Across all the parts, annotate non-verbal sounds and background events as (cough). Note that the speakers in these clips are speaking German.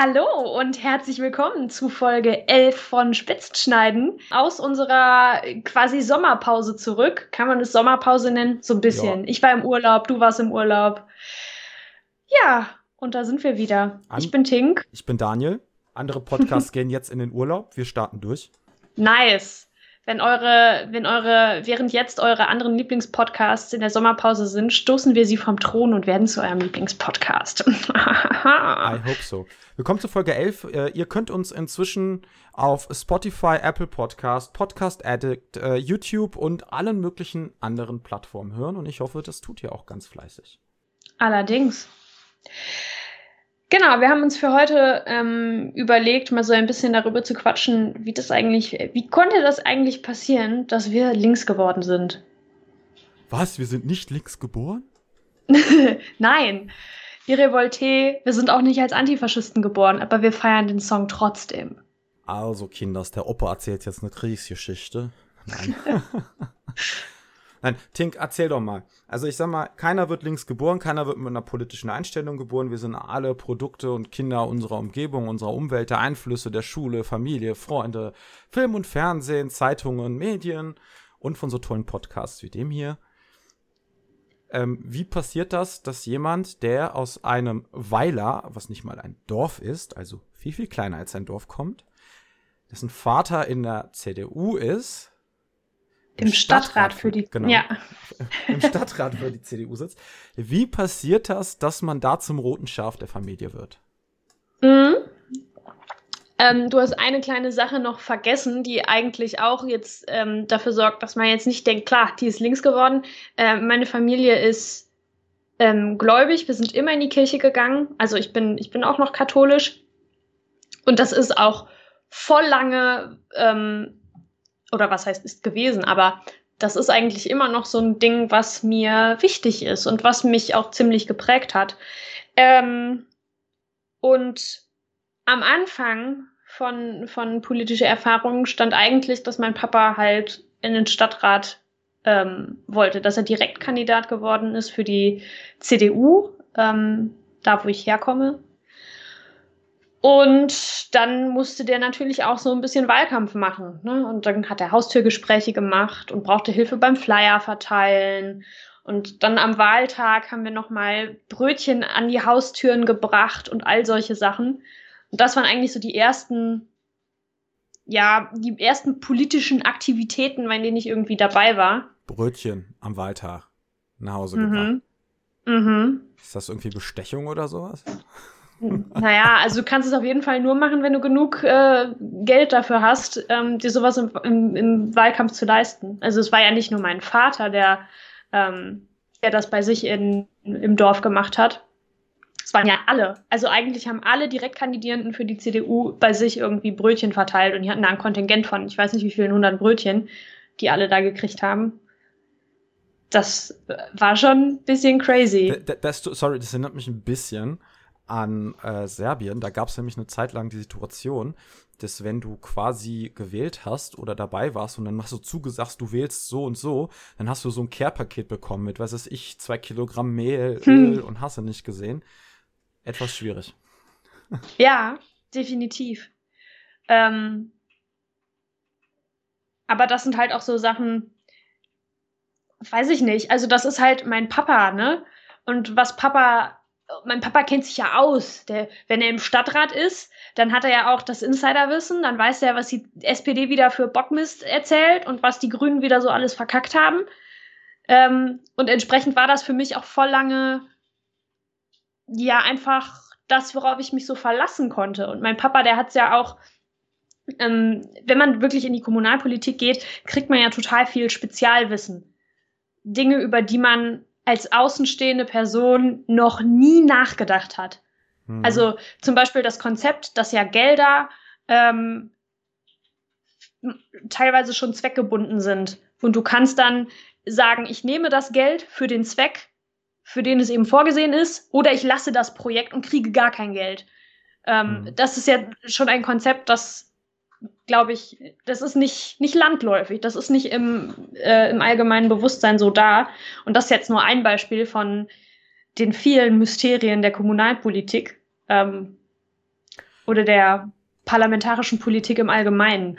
Hallo und herzlich willkommen zu Folge 11 von Spitzschneiden aus unserer quasi Sommerpause zurück. Kann man es Sommerpause nennen? So ein bisschen. Ja. Ich war im Urlaub, du warst im Urlaub. Ja, und da sind wir wieder. An ich bin Tink. Ich bin Daniel. Andere Podcasts (laughs) gehen jetzt in den Urlaub. Wir starten durch. Nice wenn eure, wenn eure, während jetzt eure anderen Lieblingspodcasts in der Sommerpause sind, stoßen wir sie vom Thron und werden zu eurem Lieblingspodcast. (laughs) I hope so. Willkommen zu Folge 11. Äh, ihr könnt uns inzwischen auf Spotify, Apple Podcast, Podcast Addict, äh, YouTube und allen möglichen anderen Plattformen hören und ich hoffe, das tut ihr auch ganz fleißig. Allerdings. Genau, wir haben uns für heute ähm, überlegt, mal so ein bisschen darüber zu quatschen, wie das eigentlich, wie konnte das eigentlich passieren, dass wir links geworden sind? Was? Wir sind nicht links geboren? (laughs) Nein. Wir Revolte, wir sind auch nicht als Antifaschisten geboren, aber wir feiern den Song trotzdem. Also, Kinders, der Opa erzählt jetzt eine Kriegsgeschichte. Nein. (laughs) Nein, Tink, erzähl doch mal. Also ich sag mal, keiner wird links geboren, keiner wird mit einer politischen Einstellung geboren. Wir sind alle Produkte und Kinder unserer Umgebung, unserer Umwelt, der Einflüsse der Schule, Familie, Freunde, Film und Fernsehen, Zeitungen, Medien und von so tollen Podcasts wie dem hier. Ähm, wie passiert das, dass jemand, der aus einem Weiler, was nicht mal ein Dorf ist, also viel, viel kleiner als ein Dorf kommt, dessen Vater in der CDU ist, im Stadtrat, Stadtrat für die genau, ja. (laughs) im Stadtrat für die CDU sitzt. Wie passiert das, dass man da zum roten Schaf der Familie wird? Mhm. Ähm, du hast eine kleine Sache noch vergessen, die eigentlich auch jetzt ähm, dafür sorgt, dass man jetzt nicht denkt, klar, die ist links geworden. Äh, meine Familie ist ähm, gläubig, wir sind immer in die Kirche gegangen. Also ich bin, ich bin auch noch katholisch. Und das ist auch voll lange ähm, oder was heißt ist gewesen, aber das ist eigentlich immer noch so ein Ding, was mir wichtig ist und was mich auch ziemlich geprägt hat. Ähm, und am Anfang von, von politischer Erfahrung stand eigentlich, dass mein Papa halt in den Stadtrat ähm, wollte, dass er Direktkandidat geworden ist für die CDU, ähm, da wo ich herkomme. Und dann musste der natürlich auch so ein bisschen Wahlkampf machen. Ne? Und dann hat er Haustürgespräche gemacht und brauchte Hilfe beim Flyer verteilen. Und dann am Wahltag haben wir nochmal Brötchen an die Haustüren gebracht und all solche Sachen. Und das waren eigentlich so die ersten, ja, die ersten politischen Aktivitäten, bei denen ich irgendwie dabei war. Brötchen am Wahltag nach Hause mhm. gebracht. Mhm. Ist das irgendwie Bestechung oder sowas? Naja, also du kannst es auf jeden Fall nur machen, wenn du genug äh, Geld dafür hast, ähm, dir sowas im, im, im, Wahlkampf zu leisten. Also es war ja nicht nur mein Vater, der, ähm, der das bei sich in, im Dorf gemacht hat. Es waren ja alle. Also eigentlich haben alle Direktkandidierenden für die CDU bei sich irgendwie Brötchen verteilt und die hatten da ein Kontingent von, ich weiß nicht wie vielen hundert Brötchen, die alle da gekriegt haben. Das war schon ein bisschen crazy. Das, das, sorry, das erinnert mich ein bisschen an äh, Serbien. Da gab es nämlich eine Zeit lang die Situation, dass wenn du quasi gewählt hast oder dabei warst und dann machst du zugesagt, du wählst so und so, dann hast du so ein Care-Paket bekommen mit, was weiß ich, zwei Kilogramm Mehl, hm. Öl und hast du nicht gesehen. Etwas schwierig. (laughs) Ja, definitiv. Ähm, aber das sind halt auch so Sachen, weiß ich nicht. Also das ist halt mein Papa, ne? Und was Papa mein Papa kennt sich ja aus. Der, wenn er im Stadtrat ist, dann hat er ja auch das Insiderwissen, dann weiß er, was die SPD wieder für Bockmist erzählt und was die Grünen wieder so alles verkackt haben. Ähm, und entsprechend war das für mich auch voll lange, ja, einfach das, worauf ich mich so verlassen konnte. Und mein Papa, der hat es ja auch, ähm, wenn man wirklich in die Kommunalpolitik geht, kriegt man ja total viel Spezialwissen. Dinge, über die man als außenstehende Person noch nie nachgedacht hat. Mhm. Also zum Beispiel das Konzept, dass ja Gelder ähm, teilweise schon zweckgebunden sind. Und du kannst dann sagen, ich nehme das Geld für den Zweck, für den es eben vorgesehen ist, oder ich lasse das Projekt und kriege gar kein Geld. Ähm, mhm. Das ist ja schon ein Konzept, das glaube ich, das ist nicht, nicht landläufig, das ist nicht im, äh, im allgemeinen Bewusstsein so da. Und das ist jetzt nur ein Beispiel von den vielen Mysterien der Kommunalpolitik. Ähm, oder der parlamentarischen Politik im Allgemeinen.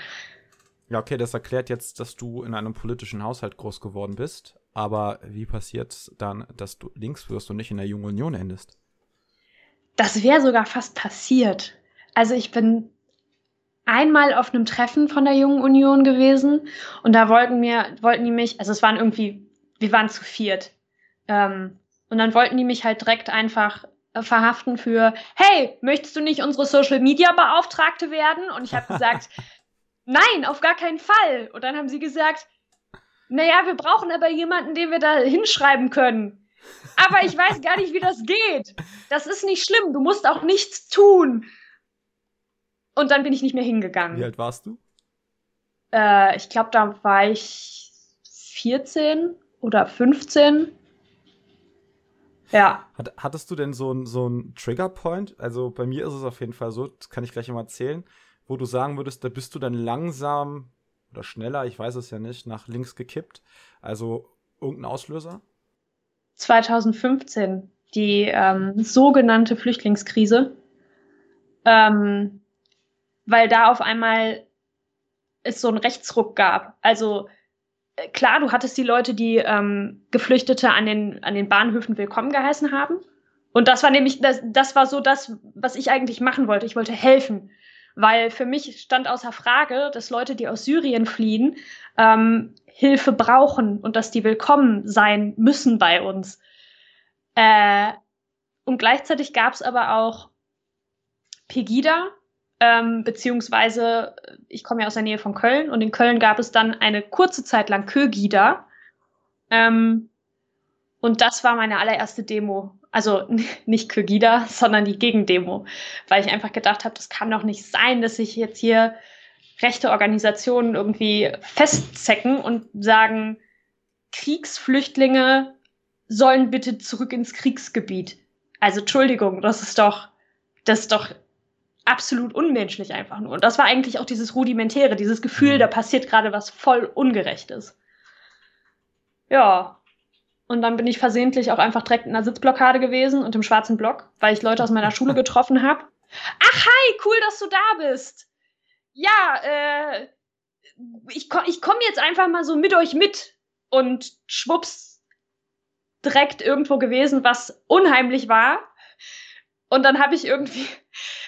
Ja, okay, das erklärt jetzt, dass du in einem politischen Haushalt groß geworden bist. Aber wie passiert dann, dass du links wirst und nicht in der Jungen Union endest? Das wäre sogar fast passiert. Also ich bin einmal auf einem Treffen von der Jungen Union gewesen und da wollten mir, wollten die mich, also es waren irgendwie, wir waren zu viert. Ähm, und dann wollten die mich halt direkt einfach äh, verhaften für, hey, möchtest du nicht unsere Social Media Beauftragte werden? Und ich habe gesagt, (laughs) nein, auf gar keinen Fall. Und dann haben sie gesagt, naja, wir brauchen aber jemanden, den wir da hinschreiben können. Aber ich weiß gar nicht, wie das geht. Das ist nicht schlimm. Du musst auch nichts tun. Und dann bin ich nicht mehr hingegangen. Wie alt warst du? Äh, ich glaube, da war ich 14 oder 15. Ja. Hat, hattest du denn so einen so Triggerpoint? Also bei mir ist es auf jeden Fall so, das kann ich gleich mal erzählen, wo du sagen würdest, da bist du dann langsam oder schneller, ich weiß es ja nicht, nach links gekippt. Also irgendein Auslöser? 2015, die ähm, sogenannte Flüchtlingskrise. Ähm, weil da auf einmal es so einen Rechtsruck gab. Also äh, klar, du hattest die Leute, die ähm, Geflüchtete an den, an den Bahnhöfen willkommen geheißen haben. Und das war nämlich, das, das war so das, was ich eigentlich machen wollte. Ich wollte helfen. Weil für mich stand außer Frage, dass Leute, die aus Syrien fliehen, ähm, Hilfe brauchen und dass die willkommen sein müssen bei uns. Äh, und gleichzeitig gab es aber auch Pegida, ähm, beziehungsweise ich komme ja aus der Nähe von Köln und in Köln gab es dann eine kurze Zeit lang Kögida. Ähm, und das war meine allererste Demo. Also (laughs) nicht Kögida, sondern die Gegendemo, weil ich einfach gedacht habe, das kann doch nicht sein, dass sich jetzt hier rechte Organisationen irgendwie festzecken und sagen, Kriegsflüchtlinge sollen bitte zurück ins Kriegsgebiet. Also Entschuldigung, das ist doch, das ist doch absolut unmenschlich einfach nur. Und das war eigentlich auch dieses Rudimentäre, dieses Gefühl, mhm. da passiert gerade was voll Ungerechtes. Ja. Und dann bin ich versehentlich auch einfach direkt in der Sitzblockade gewesen und im schwarzen Block, weil ich Leute aus meiner Schule (laughs) getroffen habe. Ach, hi, cool, dass du da bist. Ja, äh, ich, ich komme jetzt einfach mal so mit euch mit. Und schwupps, direkt irgendwo gewesen, was unheimlich war. Und dann habe ich irgendwie,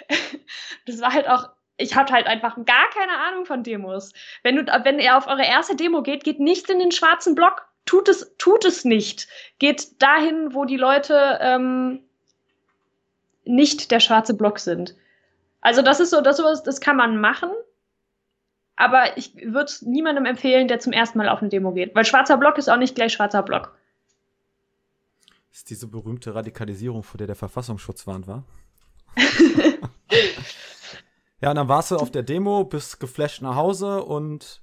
(laughs) das war halt auch, ich hatte halt einfach gar keine Ahnung von Demos. Wenn du, wenn ihr auf eure erste Demo geht, geht nicht in den schwarzen Block. Tut es, tut es nicht. Geht dahin, wo die Leute ähm, nicht der schwarze Block sind. Also das ist so, das das kann man machen. Aber ich würde es niemandem empfehlen, der zum ersten Mal auf eine Demo geht. Weil schwarzer Block ist auch nicht gleich schwarzer Block. Ist diese berühmte Radikalisierung, vor der der Verfassungsschutz warnt, war? (laughs) ja, und dann warst du auf der Demo, bist geflasht nach Hause und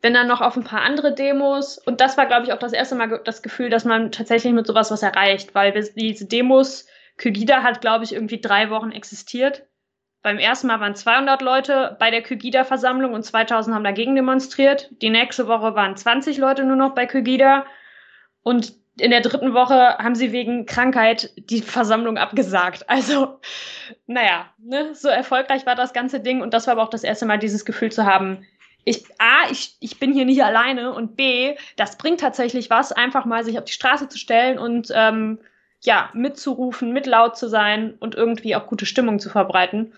bin dann noch auf ein paar andere Demos und das war, glaube ich, auch das erste Mal das Gefühl, dass man tatsächlich mit sowas was erreicht, weil diese Demos, Kygida hat, glaube ich, irgendwie drei Wochen existiert. Beim ersten Mal waren 200 Leute bei der Kygida-Versammlung und 2000 haben dagegen demonstriert. Die nächste Woche waren 20 Leute nur noch bei Kygida und in der dritten Woche haben sie wegen Krankheit die Versammlung abgesagt. Also, naja, ne, so erfolgreich war das ganze Ding und das war aber auch das erste Mal dieses Gefühl zu haben, ich, A, ich, ich bin hier nicht alleine und B, das bringt tatsächlich was, einfach mal sich auf die Straße zu stellen und ähm, ja, mitzurufen, mit laut zu sein und irgendwie auch gute Stimmung zu verbreiten.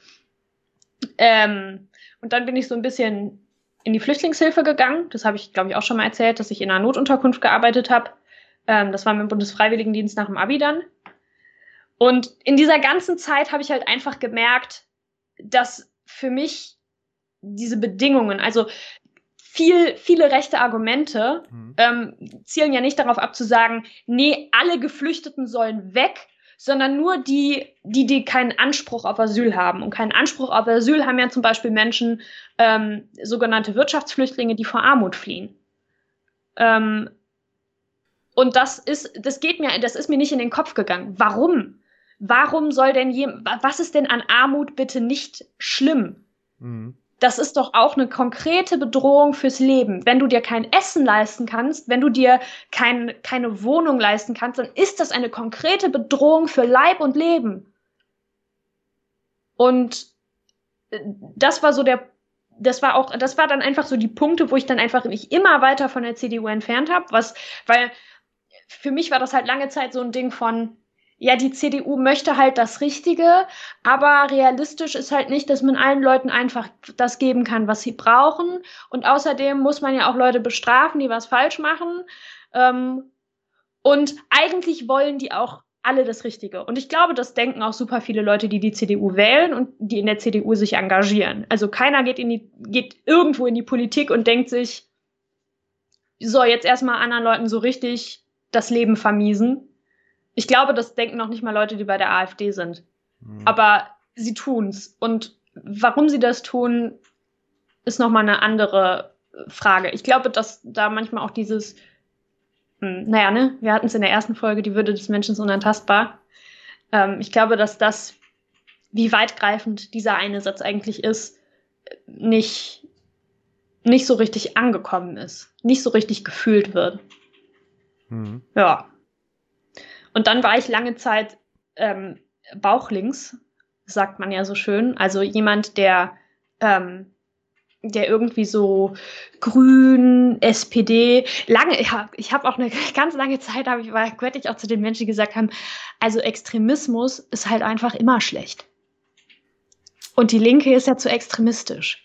Ähm, und dann bin ich so ein bisschen in die Flüchtlingshilfe gegangen. Das habe ich, glaube ich, auch schon mal erzählt, dass ich in einer Notunterkunft gearbeitet habe. Ähm, das war mit dem Bundesfreiwilligendienst nach dem Abi dann. Und in dieser ganzen Zeit habe ich halt einfach gemerkt, dass für mich diese Bedingungen, also viel, viele rechte Argumente mhm. ähm, zielen ja nicht darauf ab zu sagen, nee, alle Geflüchteten sollen weg, sondern nur die, die, die keinen Anspruch auf Asyl haben. Und keinen Anspruch auf Asyl haben ja zum Beispiel Menschen, ähm, sogenannte Wirtschaftsflüchtlinge, die vor Armut fliehen. Ähm, und das ist, das geht mir, das ist mir nicht in den Kopf gegangen. Warum? Warum soll denn jemand, was ist denn an Armut bitte nicht schlimm? Mhm. Das ist doch auch eine konkrete Bedrohung fürs Leben. Wenn du dir kein Essen leisten kannst, wenn du dir kein, keine Wohnung leisten kannst, dann ist das eine konkrete Bedrohung für Leib und Leben. Und äh, das war so der, das war auch, das war dann einfach so die Punkte, wo ich dann einfach mich immer weiter von der CDU entfernt habe, was, weil für mich war das halt lange Zeit so ein Ding von, ja, die CDU möchte halt das Richtige, aber realistisch ist halt nicht, dass man allen Leuten einfach das geben kann, was sie brauchen. Und außerdem muss man ja auch Leute bestrafen, die was falsch machen. Ähm, und eigentlich wollen die auch alle das Richtige. Und ich glaube, das denken auch super viele Leute, die die CDU wählen und die in der CDU sich engagieren. Also keiner geht, in die, geht irgendwo in die Politik und denkt sich, so, jetzt erstmal anderen Leuten so richtig das Leben vermiesen ich glaube, das denken noch nicht mal Leute, die bei der AfD sind. Mhm. Aber sie tun's. Und warum sie das tun, ist nochmal eine andere Frage. Ich glaube, dass da manchmal auch dieses, hm, naja, ne, wir hatten es in der ersten Folge, die Würde des Menschen ist unantastbar. Ähm, ich glaube, dass das, wie weitgreifend dieser eine Satz eigentlich ist, nicht, nicht so richtig angekommen ist, nicht so richtig gefühlt wird. Mhm. Ja. Und dann war ich lange Zeit ähm, bauchlinks, sagt man ja so schön. Also jemand, der, ähm, der irgendwie so grün, SPD, lange, ja, ich habe auch eine (laughs) ganz lange Zeit, habe ich, war, ich auch zu den Menschen, die gesagt haben, also Extremismus ist halt einfach immer schlecht. Und die Linke ist ja zu extremistisch.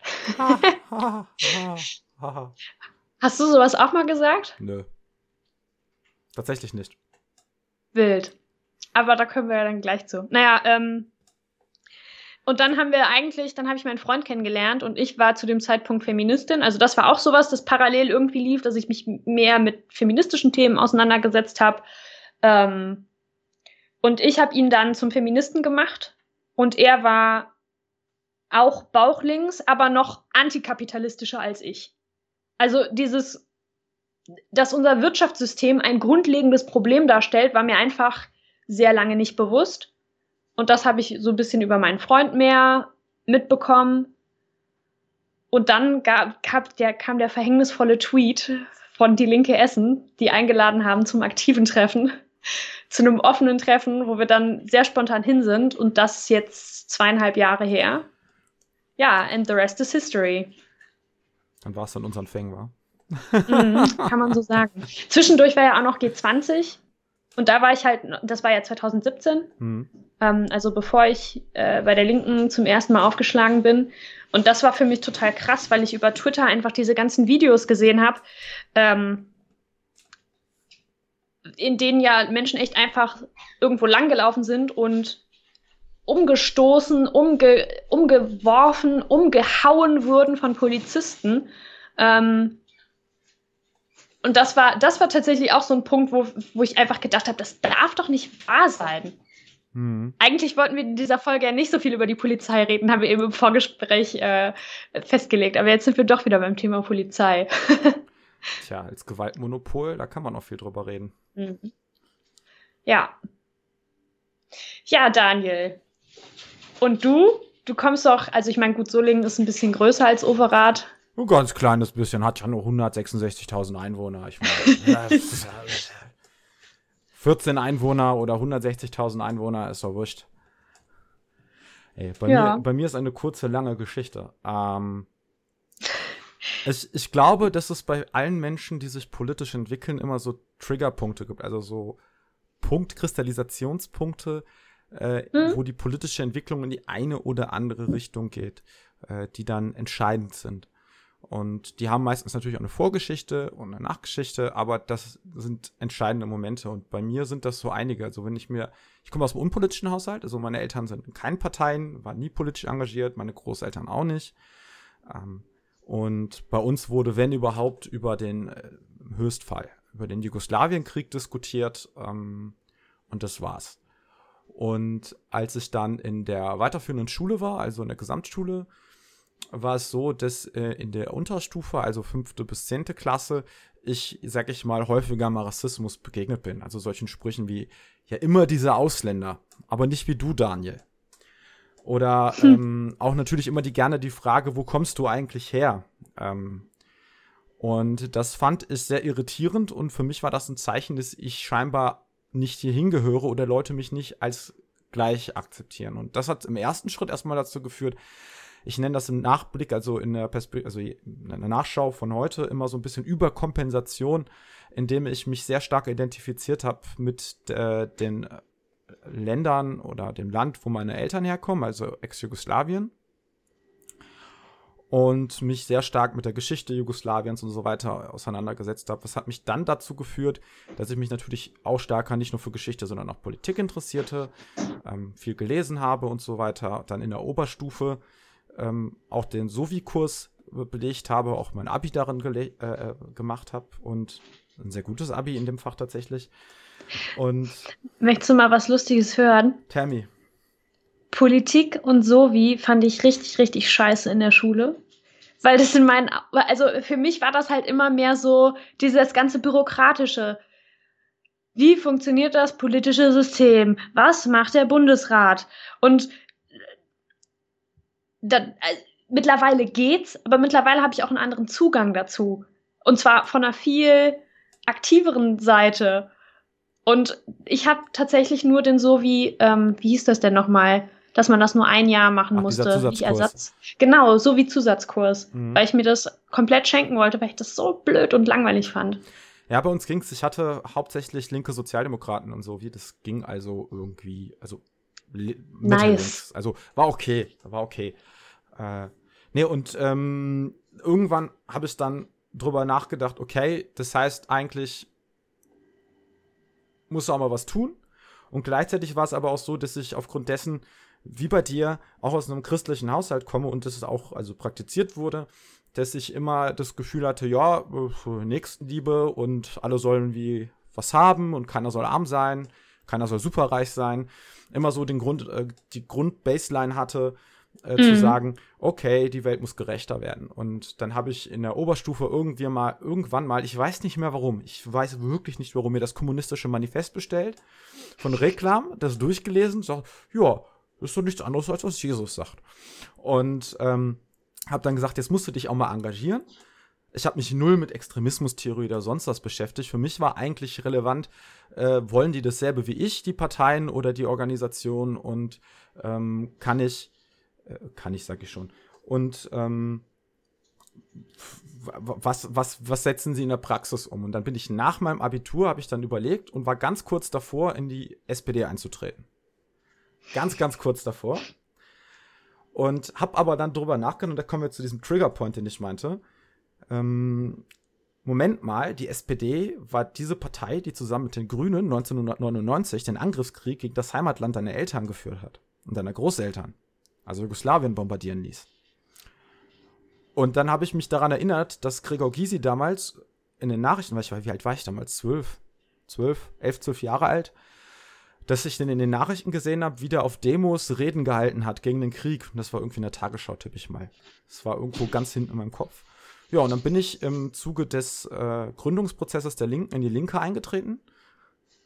Hast du sowas auch mal gesagt? Nö. Tatsächlich nicht. Wild. Aber da können wir ja dann gleich zu. Naja, ähm, und dann haben wir eigentlich, dann habe ich meinen Freund kennengelernt und ich war zu dem Zeitpunkt Feministin. Also das war auch sowas, das parallel irgendwie lief, dass ich mich mehr mit feministischen Themen auseinandergesetzt habe. Ähm, und ich habe ihn dann zum Feministen gemacht und er war auch bauchlinks, aber noch antikapitalistischer als ich. Also dieses dass unser Wirtschaftssystem ein grundlegendes Problem darstellt, war mir einfach sehr lange nicht bewusst. Und das habe ich so ein bisschen über meinen Freund mehr mitbekommen. Und dann gab, gab der, kam der verhängnisvolle Tweet von Die Linke Essen, die eingeladen haben zum aktiven Treffen, (laughs) zu einem offenen Treffen, wo wir dann sehr spontan hin sind. Und das ist jetzt zweieinhalb Jahre her. Ja, and the rest is history. Dann war es dann unseren Fängen, war? Mhm, (laughs) kann man so sagen. Zwischendurch war ja auch noch G20 und da war ich halt, das war ja 2017, mhm. ähm, also bevor ich äh, bei der Linken zum ersten Mal aufgeschlagen bin. Und das war für mich total krass, weil ich über Twitter einfach diese ganzen Videos gesehen habe, ähm, in denen ja Menschen echt einfach irgendwo langgelaufen sind und umgestoßen, umge umgeworfen, umgehauen wurden von Polizisten. Ähm, und das war, das war tatsächlich auch so ein Punkt, wo, wo ich einfach gedacht habe, das darf doch nicht wahr sein. Mhm. Eigentlich wollten wir in dieser Folge ja nicht so viel über die Polizei reden, haben wir eben im Vorgespräch äh, festgelegt. Aber jetzt sind wir doch wieder beim Thema Polizei. (laughs) Tja, als Gewaltmonopol, da kann man noch viel drüber reden. Mhm. Ja. Ja, Daniel. Und du? Du kommst doch, also ich meine, gut, Solingen ist ein bisschen größer als Overath. Ein ganz kleines bisschen, hat ja nur 166.000 Einwohner. Ich meine, (laughs) 14 Einwohner oder 160.000 Einwohner ist doch wurscht. Ey, bei, ja. mir, bei mir ist eine kurze, lange Geschichte. Ähm, ich, ich glaube, dass es bei allen Menschen, die sich politisch entwickeln, immer so Triggerpunkte gibt, also so Punktkristallisationspunkte, äh, hm? wo die politische Entwicklung in die eine oder andere Richtung geht, äh, die dann entscheidend sind. Und die haben meistens natürlich auch eine Vorgeschichte und eine Nachgeschichte, aber das sind entscheidende Momente. Und bei mir sind das so einige. Also wenn ich mir, ich komme aus einem unpolitischen Haushalt, also meine Eltern sind in keinen Parteien, waren nie politisch engagiert, meine Großeltern auch nicht. Ähm, und bei uns wurde, wenn überhaupt, über den äh, Höchstfall, über den Jugoslawienkrieg diskutiert. Ähm, und das war's. Und als ich dann in der weiterführenden Schule war, also in der Gesamtschule, war es so, dass äh, in der Unterstufe, also fünfte bis zehnte Klasse, ich, sag ich mal, häufiger mal Rassismus begegnet bin. Also solchen Sprüchen wie, ja, immer diese Ausländer, aber nicht wie du, Daniel. Oder hm. ähm, auch natürlich immer die gerne die Frage, wo kommst du eigentlich her? Ähm, und das fand ich sehr irritierend und für mich war das ein Zeichen, dass ich scheinbar nicht hier hingehöre oder Leute mich nicht als gleich akzeptieren. Und das hat im ersten Schritt erstmal dazu geführt, ich nenne das im Nachblick, also in der Perspektive, also in der Nachschau von heute immer so ein bisschen Überkompensation, indem ich mich sehr stark identifiziert habe mit äh, den äh, Ländern oder dem Land, wo meine Eltern herkommen, also Ex-Jugoslawien. Und mich sehr stark mit der Geschichte Jugoslawiens und so weiter auseinandergesetzt habe. Das hat mich dann dazu geführt, dass ich mich natürlich auch stärker nicht nur für Geschichte, sondern auch Politik interessierte, ähm, viel gelesen habe und so weiter. Dann in der Oberstufe ähm, auch den Sovi-Kurs belegt habe, auch mein Abi darin äh, äh, gemacht habe und ein sehr gutes Abi in dem Fach tatsächlich. Und Möchtest du mal was Lustiges hören? Tammy. Politik und Sovi fand ich richtig, richtig scheiße in der Schule. Weil das in meinen, also für mich war das halt immer mehr so dieses ganze Bürokratische. Wie funktioniert das politische System? Was macht der Bundesrat? Und da, äh, mittlerweile geht's, aber mittlerweile habe ich auch einen anderen Zugang dazu. Und zwar von einer viel aktiveren Seite. Und ich habe tatsächlich nur den so wie, ähm, wie hieß das denn nochmal, dass man das nur ein Jahr machen Ach, musste, wie Ersatz. Genau, so wie Zusatzkurs, mhm. weil ich mir das komplett schenken wollte, weil ich das so blöd und langweilig fand. Ja, bei uns ging's. Ich hatte hauptsächlich linke Sozialdemokraten und so wie. Das ging also irgendwie, also nice. Also war okay, war okay. Äh, nee, und ähm, irgendwann habe ich dann drüber nachgedacht, okay, das heißt eigentlich, musst du auch mal was tun. Und gleichzeitig war es aber auch so, dass ich aufgrund dessen, wie bei dir, auch aus einem christlichen Haushalt komme und das auch also praktiziert wurde, dass ich immer das Gefühl hatte, ja, Nächstenliebe und alle sollen wie was haben und keiner soll arm sein, keiner soll superreich sein. Immer so den Grund, äh, die Grundbaseline hatte, äh, mhm. zu sagen, okay, die Welt muss gerechter werden. Und dann habe ich in der Oberstufe irgendwie mal, irgendwann mal, ich weiß nicht mehr warum, ich weiß wirklich nicht warum, mir das kommunistische Manifest bestellt, von Reklam, das durchgelesen, sagt, ja, ist doch nichts anderes, als was Jesus sagt. Und ähm, habe dann gesagt, jetzt musst du dich auch mal engagieren. Ich habe mich null mit Extremismustheorie oder sonst was beschäftigt. Für mich war eigentlich relevant, äh, wollen die dasselbe wie ich, die Parteien oder die Organisation und ähm, kann ich äh, kann ich, sag ich schon. Und ähm, was, was, was setzen sie in der Praxis um? Und dann bin ich nach meinem Abitur, habe ich dann überlegt und war ganz kurz davor, in die SPD einzutreten. Ganz, ganz kurz davor. Und habe aber dann drüber nachgedacht, und da kommen wir zu diesem Triggerpoint, den ich meinte. Ähm, Moment mal, die SPD war diese Partei, die zusammen mit den Grünen 1999 den Angriffskrieg gegen das Heimatland deiner Eltern geführt hat und deiner Großeltern also Jugoslawien bombardieren ließ. Und dann habe ich mich daran erinnert, dass Gregor Gysi damals in den Nachrichten, weil ich war, wie alt war ich damals? Zwölf, zwölf, elf, zwölf Jahre alt, dass ich den in den Nachrichten gesehen habe, wie der auf Demos Reden gehalten hat gegen den Krieg. Und das war irgendwie in der Tagesschau, tippe ich mal. Das war irgendwo ganz hinten in meinem Kopf. Ja, und dann bin ich im Zuge des äh, Gründungsprozesses der Linken in die Linke eingetreten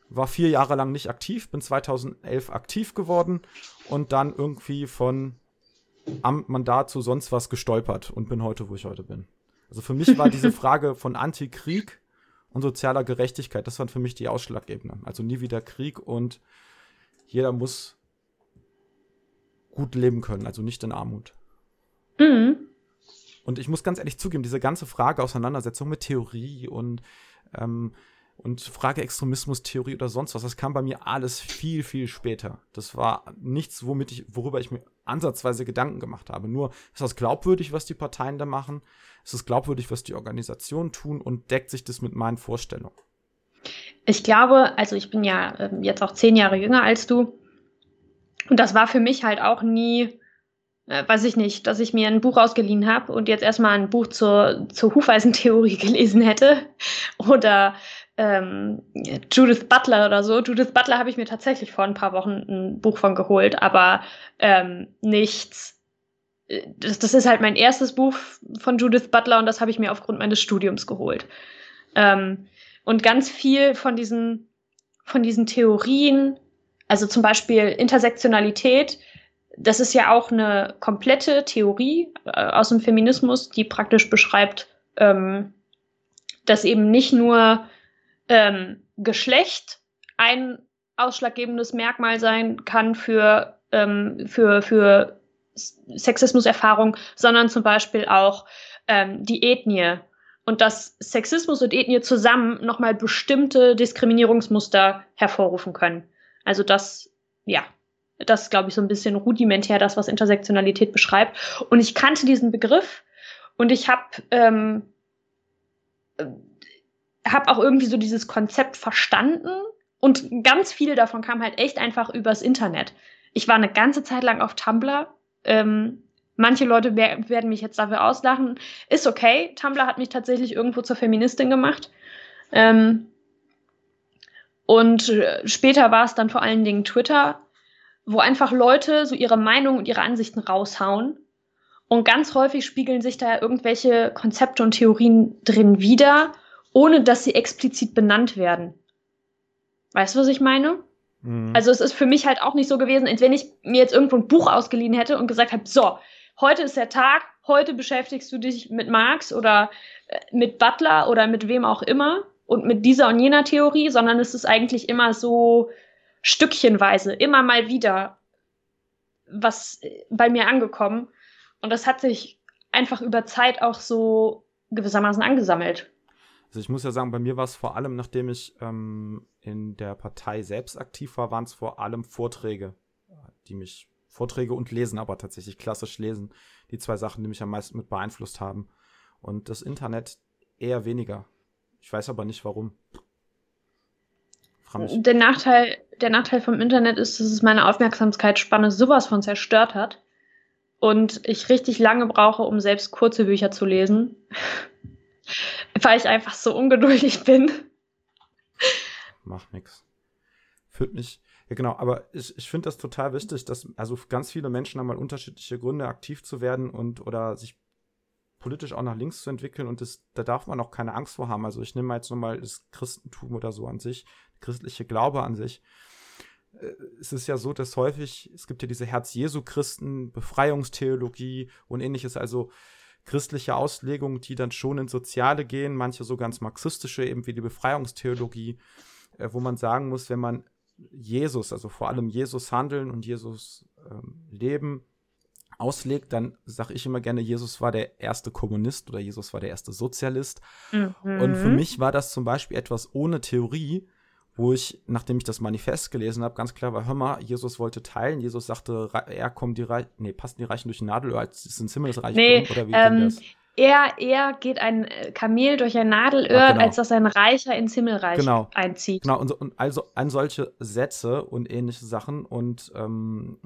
war vier Jahre lang nicht aktiv, bin 2011 aktiv geworden und dann irgendwie von Amtmandat zu sonst was gestolpert und bin heute, wo ich heute bin. Also für mich war (laughs) diese Frage von Antikrieg und sozialer Gerechtigkeit, das waren für mich die Ausschlaggebenden. Also nie wieder Krieg und jeder muss gut leben können, also nicht in Armut. Mhm. Und ich muss ganz ehrlich zugeben, diese ganze Frage Auseinandersetzung mit Theorie und ähm, und Frage Extremismustheorie oder sonst was, das kam bei mir alles viel, viel später. Das war nichts, womit ich, worüber ich mir ansatzweise Gedanken gemacht habe. Nur ist das glaubwürdig, was die Parteien da machen? Ist es glaubwürdig, was die Organisationen tun und deckt sich das mit meinen Vorstellungen? Ich glaube, also ich bin ja äh, jetzt auch zehn Jahre jünger als du. Und das war für mich halt auch nie, äh, weiß ich nicht, dass ich mir ein Buch ausgeliehen habe und jetzt erstmal ein Buch zur, zur Hufeisentheorie (laughs) gelesen hätte oder ähm, Judith Butler oder so. Judith Butler habe ich mir tatsächlich vor ein paar Wochen ein Buch von geholt, aber ähm, nichts. Äh, das, das ist halt mein erstes Buch von Judith Butler und das habe ich mir aufgrund meines Studiums geholt. Ähm, und ganz viel von diesen, von diesen Theorien, also zum Beispiel Intersektionalität, das ist ja auch eine komplette Theorie äh, aus dem Feminismus, die praktisch beschreibt, ähm, dass eben nicht nur ähm, Geschlecht ein ausschlaggebendes Merkmal sein kann für, ähm, für, für Sexismuserfahrung, sondern zum Beispiel auch ähm, die Ethnie. Und dass Sexismus und Ethnie zusammen nochmal bestimmte Diskriminierungsmuster hervorrufen können. Also das, ja, das ist, glaube ich, so ein bisschen rudimentär das, was Intersektionalität beschreibt. Und ich kannte diesen Begriff und ich habe ähm, hab auch irgendwie so dieses Konzept verstanden. Und ganz viel davon kam halt echt einfach übers Internet. Ich war eine ganze Zeit lang auf Tumblr. Ähm, manche Leute werden mich jetzt dafür auslachen. Ist okay. Tumblr hat mich tatsächlich irgendwo zur Feministin gemacht. Ähm, und äh, später war es dann vor allen Dingen Twitter, wo einfach Leute so ihre Meinung und ihre Ansichten raushauen. Und ganz häufig spiegeln sich da irgendwelche Konzepte und Theorien drin wieder, ohne dass sie explizit benannt werden. Weißt du, was ich meine? Mhm. Also es ist für mich halt auch nicht so gewesen, als wenn ich mir jetzt irgendwo ein Buch ausgeliehen hätte und gesagt habe, so, heute ist der Tag, heute beschäftigst du dich mit Marx oder äh, mit Butler oder mit wem auch immer und mit dieser und jener Theorie, sondern es ist eigentlich immer so stückchenweise, immer mal wieder was äh, bei mir angekommen. Und das hat sich einfach über Zeit auch so gewissermaßen angesammelt. Also ich muss ja sagen, bei mir war es vor allem, nachdem ich ähm, in der Partei selbst aktiv war, waren es vor allem Vorträge, die mich, Vorträge und Lesen, aber tatsächlich klassisch Lesen, die zwei Sachen, die mich am meisten mit beeinflusst haben. Und das Internet eher weniger. Ich weiß aber nicht warum. Der Nachteil, der Nachteil vom Internet ist, dass es meine Aufmerksamkeitsspanne sowas von zerstört hat und ich richtig lange brauche, um selbst kurze Bücher zu lesen, (laughs) weil ich einfach so ungeduldig bin. Macht nix. Führt mich. Ja, genau, aber ich, ich finde das total wichtig, dass also ganz viele Menschen haben mal unterschiedliche Gründe, aktiv zu werden und oder sich politisch auch nach links zu entwickeln und das, da darf man auch keine Angst vor haben. Also ich nehme jetzt nochmal das Christentum oder so an sich, christliche Glaube an sich. Äh, es ist ja so, dass häufig, es gibt ja diese Herz-Jesu-Christen, Befreiungstheologie und ähnliches, also christliche Auslegungen, die dann schon ins Soziale gehen, manche so ganz marxistische, eben wie die Befreiungstheologie, äh, wo man sagen muss, wenn man Jesus, also vor allem Jesus handeln und Jesus ähm, leben, auslegt, dann sage ich immer gerne, Jesus war der erste Kommunist oder Jesus war der erste Sozialist. Mhm. Und für mich war das zum Beispiel etwas ohne Theorie, wo ich, nachdem ich das Manifest gelesen habe, ganz klar war, hör mal, Jesus wollte teilen. Jesus sagte, er kommt die Reichen, nee, passen die Reichen durch den Nadelöhr, als ist ins Himmelsreich nee, kommen, oder wie ähm, das? Eher, eher geht ein äh, Kamel durch ein Nadelöhr, Ach, genau. als dass ein Reicher ins Himmelreich genau. einzieht. Genau, und, und also an solche Sätze und ähnliche Sachen und ähm,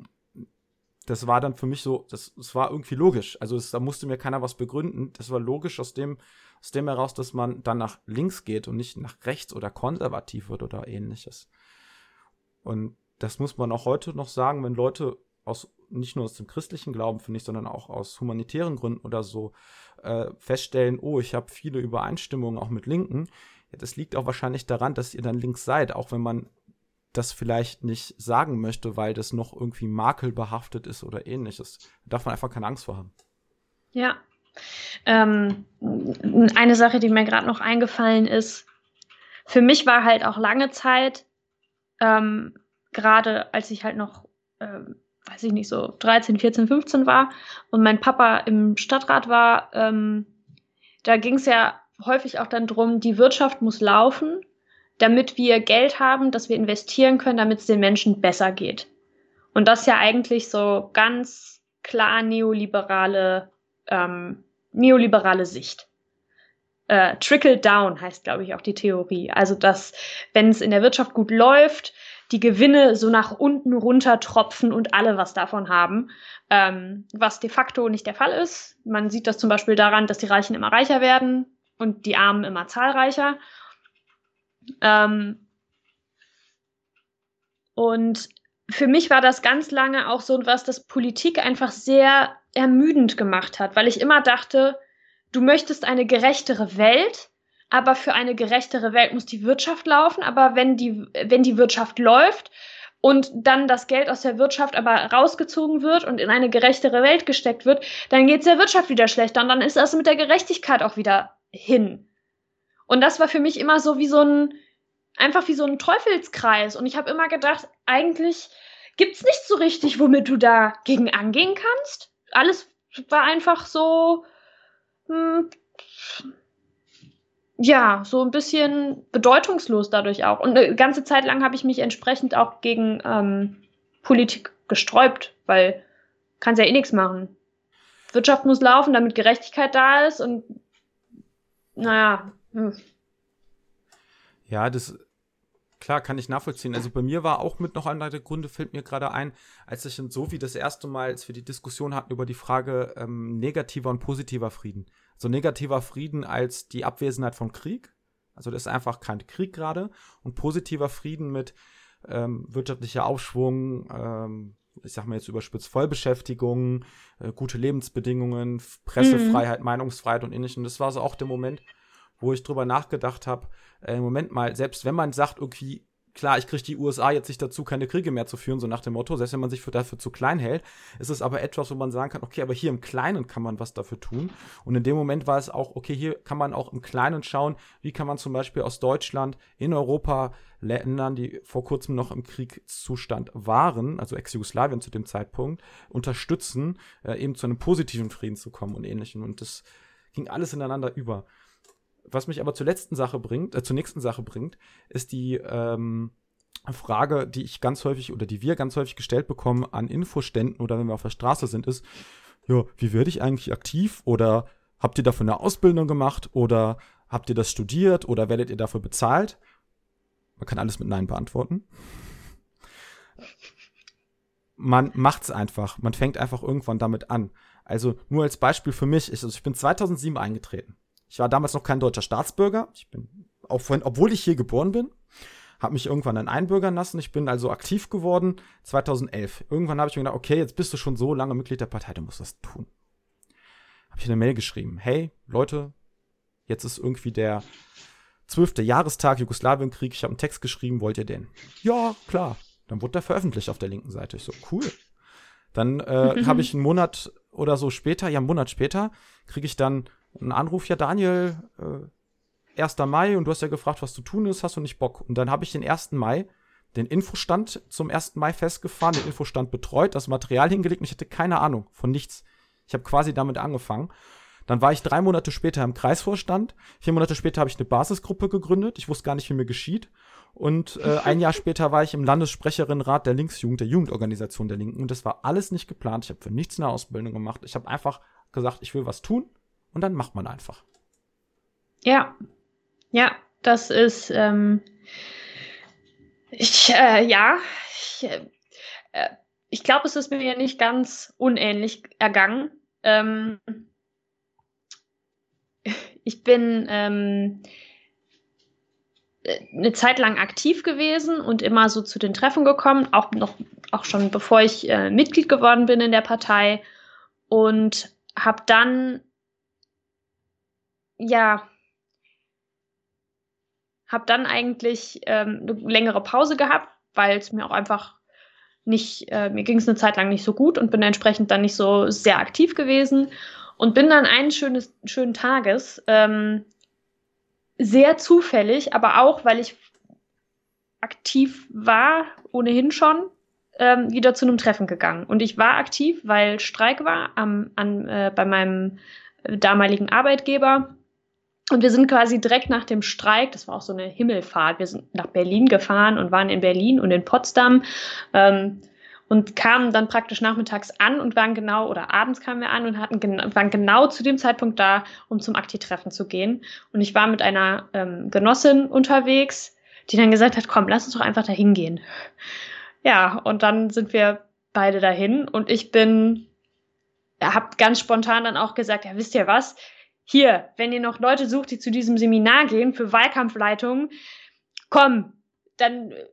das war dann für mich so, das, das war irgendwie logisch. Also es, da musste mir keiner was begründen. Das war logisch aus dem, aus dem heraus, dass man dann nach links geht und nicht nach rechts oder konservativ wird oder ähnliches. Und das muss man auch heute noch sagen, wenn Leute aus nicht nur aus dem christlichen Glauben, finde ich, sondern auch aus humanitären Gründen oder so äh, feststellen, oh, ich habe viele Übereinstimmungen auch mit Linken. Ja, das liegt auch wahrscheinlich daran, dass ihr dann links seid, auch wenn man das vielleicht nicht sagen möchte, weil das noch irgendwie makelbehaftet ist oder ähnliches. Da darf man einfach keine Angst vor haben. Ja, ähm, eine Sache, die mir gerade noch eingefallen ist, für mich war halt auch lange Zeit, ähm, gerade als ich halt noch, ähm, weiß ich nicht, so 13, 14, 15 war und mein Papa im Stadtrat war, ähm, da ging es ja häufig auch dann drum, die Wirtschaft muss laufen, damit wir Geld haben, das wir investieren können, damit es den Menschen besser geht. Und das ja eigentlich so ganz klar neoliberale ähm, neoliberale Sicht. Äh, Trickle down heißt, glaube ich, auch die Theorie. Also, dass, wenn es in der Wirtschaft gut läuft, die Gewinne so nach unten runter tropfen und alle was davon haben, ähm, was de facto nicht der Fall ist. Man sieht das zum Beispiel daran, dass die Reichen immer reicher werden und die Armen immer zahlreicher. Ähm, und für mich war das ganz lange auch so was, das Politik einfach sehr ermüdend gemacht hat, weil ich immer dachte, du möchtest eine gerechtere Welt, aber für eine gerechtere Welt muss die Wirtschaft laufen, aber wenn die, wenn die Wirtschaft läuft und dann das Geld aus der Wirtschaft aber rausgezogen wird und in eine gerechtere Welt gesteckt wird, dann geht es der Wirtschaft wieder schlechter und dann ist das mit der Gerechtigkeit auch wieder hin. Und das war für mich immer so wie so ein, einfach wie so ein Teufelskreis. Und ich habe immer gedacht, eigentlich gibt es nicht so richtig, womit du da gegen angehen kannst. Alles war einfach so, hm, ja, so ein bisschen bedeutungslos dadurch auch. Und eine ganze Zeit lang habe ich mich entsprechend auch gegen ähm, Politik gesträubt, weil kannst ja eh nichts machen. Wirtschaft muss laufen, damit Gerechtigkeit da ist und naja. Hm. Ja, das klar kann ich nachvollziehen. Also bei mir war auch mit noch einer der Gründe, fällt mir gerade ein, als ich in Sophie das erste Mal, als wir die Diskussion hatten über die Frage ähm, negativer und positiver Frieden. So also negativer Frieden als die Abwesenheit von Krieg. Also das ist einfach kein Krieg gerade. Und positiver Frieden mit ähm, wirtschaftlicher Aufschwung, ähm, ich sag mal jetzt überspitzt, Vollbeschäftigung, äh, gute Lebensbedingungen, Pressefreiheit, mhm. Meinungsfreiheit und ähnliches. Und das war so auch der Moment, wo ich drüber nachgedacht habe, äh, Moment mal, selbst wenn man sagt, irgendwie, klar, ich kriege die USA jetzt nicht dazu, keine Kriege mehr zu führen, so nach dem Motto, selbst wenn man sich für dafür zu klein hält, ist es aber etwas, wo man sagen kann, okay, aber hier im Kleinen kann man was dafür tun. Und in dem Moment war es auch, okay, hier kann man auch im Kleinen schauen, wie kann man zum Beispiel aus Deutschland in Europa Ländern, die vor kurzem noch im Kriegszustand waren, also Ex-Jugoslawien zu dem Zeitpunkt, unterstützen, äh, eben zu einem positiven Frieden zu kommen und ähnlichem. Und das ging alles ineinander über. Was mich aber zur letzten Sache bringt, äh, zur nächsten Sache bringt, ist die ähm, Frage, die ich ganz häufig oder die wir ganz häufig gestellt bekommen an Infoständen oder wenn wir auf der Straße sind, ist, ja, wie werde ich eigentlich aktiv oder habt ihr dafür eine Ausbildung gemacht oder habt ihr das studiert oder werdet ihr dafür bezahlt? Man kann alles mit Nein beantworten. Man macht's einfach. Man fängt einfach irgendwann damit an. Also nur als Beispiel für mich, ich, also ich bin 2007 eingetreten. Ich war damals noch kein deutscher Staatsbürger. Ich bin, auch vorhin, obwohl ich hier geboren bin, habe mich irgendwann dann einbürgern lassen. Ich bin also aktiv geworden 2011. Irgendwann habe ich mir gedacht, okay, jetzt bist du schon so lange Mitglied der Partei, du musst das tun. Habe ich eine Mail geschrieben. Hey, Leute, jetzt ist irgendwie der zwölfte Jahrestag Jugoslawienkrieg. Ich habe einen Text geschrieben, wollt ihr den? Ja, klar. Dann wurde der veröffentlicht auf der linken Seite. Ich so, cool. Dann äh, habe (laughs) ich einen Monat oder so später, ja, einen Monat später, kriege ich dann ein Anruf, ja, Daniel, äh, 1. Mai und du hast ja gefragt, was zu tun ist, hast du nicht Bock? Und dann habe ich den 1. Mai, den Infostand zum 1. Mai festgefahren, den Infostand betreut, das Material hingelegt und ich hatte keine Ahnung von nichts. Ich habe quasi damit angefangen. Dann war ich drei Monate später im Kreisvorstand. Vier Monate später habe ich eine Basisgruppe gegründet. Ich wusste gar nicht, wie mir geschieht. Und äh, (laughs) ein Jahr später war ich im Landessprecherinnenrat der Linksjugend, der Jugendorganisation der Linken. Und das war alles nicht geplant. Ich habe für nichts eine Ausbildung gemacht. Ich habe einfach gesagt, ich will was tun und dann macht man einfach. Ja, ja, das ist, ähm, ich, äh, ja, ich, äh, ich glaube, es ist mir ja nicht ganz unähnlich ergangen. Ähm, ich bin ähm, eine Zeit lang aktiv gewesen und immer so zu den Treffen gekommen, auch noch, auch schon bevor ich äh, Mitglied geworden bin in der Partei und habe dann ja, habe dann eigentlich ähm, eine längere Pause gehabt, weil es mir auch einfach nicht, äh, mir ging es eine Zeit lang nicht so gut und bin entsprechend dann nicht so sehr aktiv gewesen und bin dann eines schönes, schönen Tages ähm, sehr zufällig, aber auch, weil ich aktiv war, ohnehin schon, ähm, wieder zu einem Treffen gegangen. Und ich war aktiv, weil Streik war am, an, äh, bei meinem damaligen Arbeitgeber. Und wir sind quasi direkt nach dem Streik, das war auch so eine Himmelfahrt, wir sind nach Berlin gefahren und waren in Berlin und in Potsdam ähm, und kamen dann praktisch nachmittags an und waren genau, oder abends kamen wir an und hatten waren genau zu dem Zeitpunkt da, um zum Akti-Treffen zu gehen. Und ich war mit einer ähm, Genossin unterwegs, die dann gesagt hat, komm, lass uns doch einfach da hingehen. Ja, und dann sind wir beide dahin und ich bin, habe ganz spontan dann auch gesagt, ja, wisst ihr was, hier, wenn ihr noch Leute sucht, die zu diesem Seminar gehen für Wahlkampfleitung, komm, dann äh,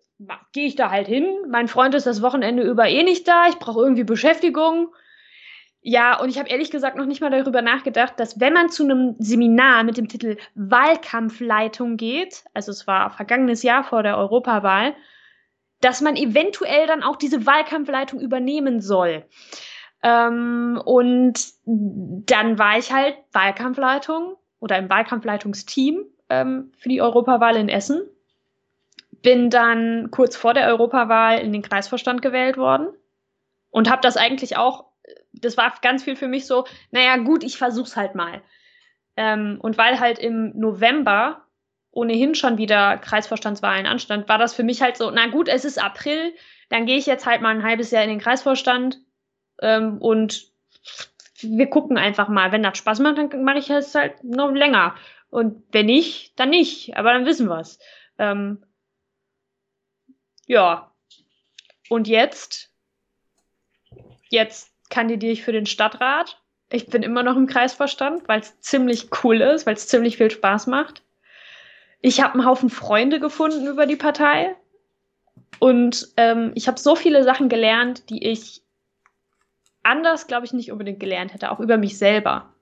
gehe ich da halt hin. Mein Freund ist das Wochenende über eh nicht da. Ich brauche irgendwie Beschäftigung. Ja, und ich habe ehrlich gesagt noch nicht mal darüber nachgedacht, dass wenn man zu einem Seminar mit dem Titel Wahlkampfleitung geht, also es war vergangenes Jahr vor der Europawahl, dass man eventuell dann auch diese Wahlkampfleitung übernehmen soll. Ähm, und dann war ich halt Wahlkampfleitung oder im Wahlkampfleitungsteam ähm, für die Europawahl in Essen. bin dann kurz vor der Europawahl in den Kreisvorstand gewählt worden und habe das eigentlich auch, das war ganz viel für mich so, naja gut, ich versuch's halt mal. Ähm, und weil halt im November ohnehin schon wieder Kreisvorstandswahlen anstand, war das für mich halt so, na gut, es ist April, dann gehe ich jetzt halt mal ein halbes Jahr in den Kreisvorstand ähm, und wir gucken einfach mal. Wenn das Spaß macht, dann mache ich es halt noch länger. Und wenn nicht, dann nicht. Aber dann wissen wir es. Ähm, ja. Und jetzt? Jetzt kandidiere ich für den Stadtrat. Ich bin immer noch im Kreisvorstand, weil es ziemlich cool ist, weil es ziemlich viel Spaß macht. Ich habe einen Haufen Freunde gefunden über die Partei. Und ähm, ich habe so viele Sachen gelernt, die ich anders, glaube ich, nicht unbedingt gelernt hätte, auch über mich selber.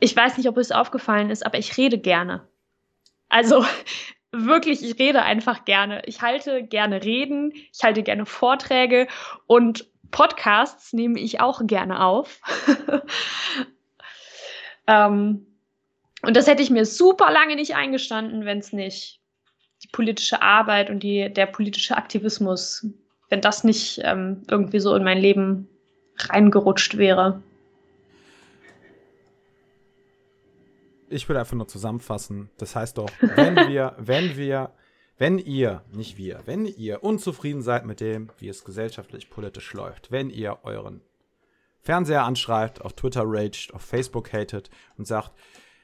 Ich weiß nicht, ob es aufgefallen ist, aber ich rede gerne. Also (laughs) wirklich, ich rede einfach gerne. Ich halte gerne Reden, ich halte gerne Vorträge und Podcasts nehme ich auch gerne auf. (laughs) ähm, und das hätte ich mir super lange nicht eingestanden, wenn es nicht die politische Arbeit und die, der politische Aktivismus, wenn das nicht ähm, irgendwie so in mein Leben reingerutscht wäre. Ich würde einfach nur zusammenfassen. Das heißt doch, wenn (laughs) wir, wenn wir, wenn ihr, nicht wir, wenn ihr unzufrieden seid mit dem, wie es gesellschaftlich politisch läuft, wenn ihr euren Fernseher anschreibt, auf Twitter raged, auf Facebook hatet und sagt,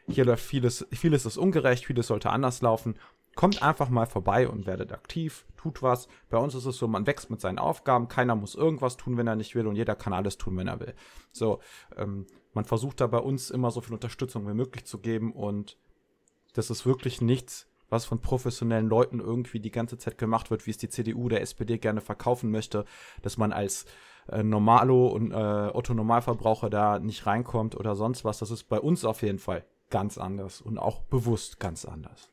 hier läuft vieles, vieles ist ungerecht, vieles sollte anders laufen, kommt einfach mal vorbei und werdet aktiv, tut was. Bei uns ist es so, man wächst mit seinen Aufgaben, keiner muss irgendwas tun, wenn er nicht will und jeder kann alles tun, wenn er will. So, ähm, man versucht da bei uns immer so viel Unterstützung wie möglich zu geben und das ist wirklich nichts, was von professionellen Leuten irgendwie die ganze Zeit gemacht wird, wie es die CDU der SPD gerne verkaufen möchte, dass man als äh, Normalo und äh, Otto Normalverbraucher da nicht reinkommt oder sonst was. Das ist bei uns auf jeden Fall ganz anders und auch bewusst ganz anders.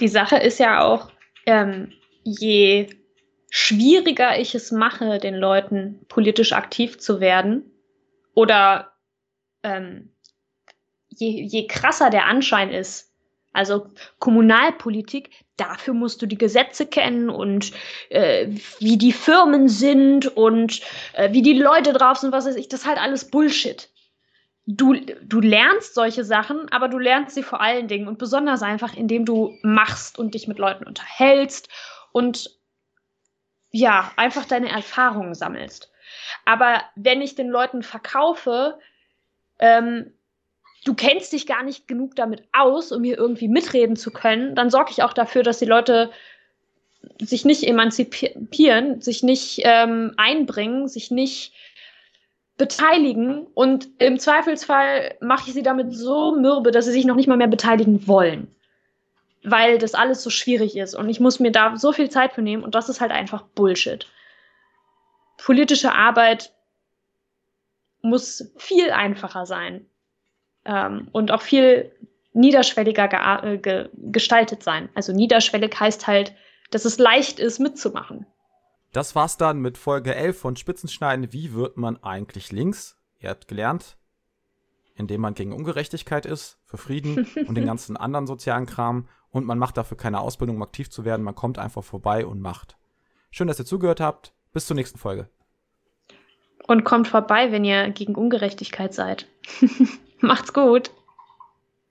Die Sache ist ja auch, ähm, je schwieriger ich es mache, den Leuten politisch aktiv zu werden, oder ähm, je, je krasser der Anschein ist, also Kommunalpolitik, dafür musst du die Gesetze kennen und äh, wie die Firmen sind und äh, wie die Leute drauf sind, was weiß ich, das ist halt alles Bullshit. Du, du lernst solche Sachen, aber du lernst sie vor allen Dingen und besonders einfach, indem du machst und dich mit Leuten unterhältst und ja, einfach deine Erfahrungen sammelst. Aber wenn ich den Leuten verkaufe, ähm, du kennst dich gar nicht genug damit aus, um hier irgendwie mitreden zu können, dann sorge ich auch dafür, dass die Leute sich nicht emanzipieren, sich nicht ähm, einbringen, sich nicht beteiligen und im Zweifelsfall mache ich sie damit so mürbe, dass sie sich noch nicht mal mehr beteiligen wollen, weil das alles so schwierig ist und ich muss mir da so viel Zeit für nehmen und das ist halt einfach Bullshit. Politische Arbeit muss viel einfacher sein ähm, und auch viel niederschwelliger ge äh, ge gestaltet sein. Also niederschwellig heißt halt, dass es leicht ist, mitzumachen. Das war's dann mit Folge 11 von Spitzenschneiden. Wie wird man eigentlich links? Ihr habt gelernt, indem man gegen Ungerechtigkeit ist, für Frieden (laughs) und den ganzen anderen sozialen Kram. Und man macht dafür keine Ausbildung, um aktiv zu werden. Man kommt einfach vorbei und macht. Schön, dass ihr zugehört habt. Bis zur nächsten Folge. Und kommt vorbei, wenn ihr gegen Ungerechtigkeit seid. (laughs) Macht's gut.